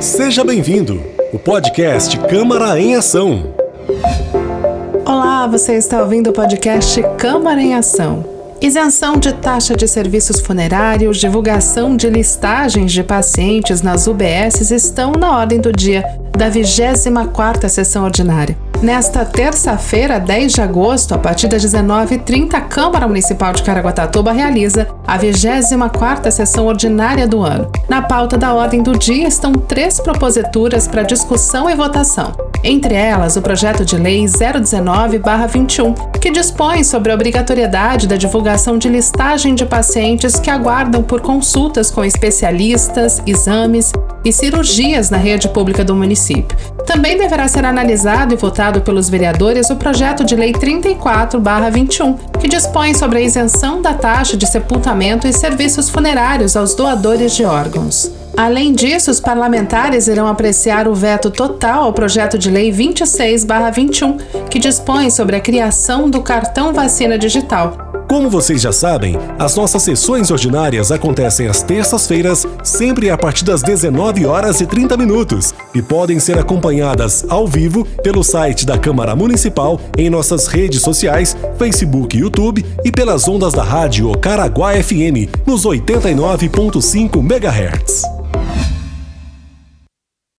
Seja bem-vindo. O podcast Câmara em Ação. Olá, você está ouvindo o podcast Câmara em Ação. Isenção de taxa de serviços funerários, divulgação de listagens de pacientes nas UBSs estão na ordem do dia da 24ª sessão ordinária. Nesta terça-feira, 10 de agosto, a partir das 19h30, a Câmara Municipal de Caraguatatuba realiza a 24ª sessão ordinária do ano. Na pauta da ordem do dia estão três proposituras para discussão e votação. Entre elas, o projeto de lei 019-21, que dispõe sobre a obrigatoriedade da divulgação de listagem de pacientes que aguardam por consultas com especialistas, exames e cirurgias na rede pública do município. Também deverá ser analisado e votado pelos vereadores o projeto de lei 34-21, que dispõe sobre a isenção da taxa de sepultamento e serviços funerários aos doadores de órgãos. Além disso, os parlamentares irão apreciar o veto total ao projeto de lei 26/21, que dispõe sobre a criação do cartão vacina digital. Como vocês já sabem, as nossas sessões ordinárias acontecem às terças-feiras, sempre a partir das 19 horas e 30 minutos, e podem ser acompanhadas ao vivo pelo site da Câmara Municipal, em nossas redes sociais, Facebook e YouTube, e pelas ondas da rádio Caraguá FM, nos 89.5 MHz.